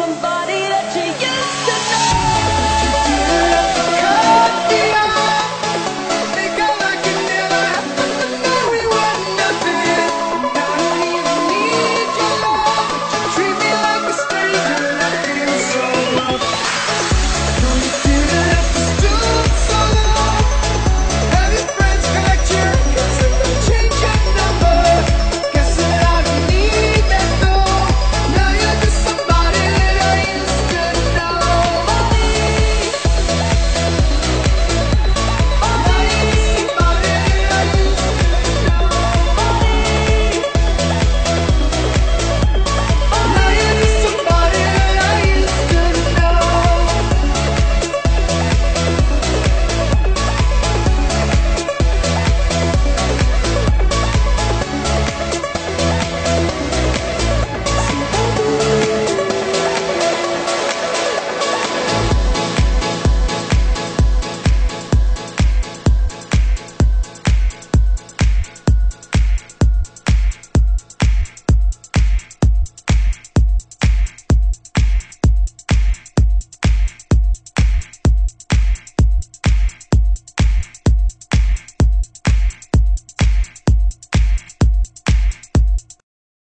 somebody.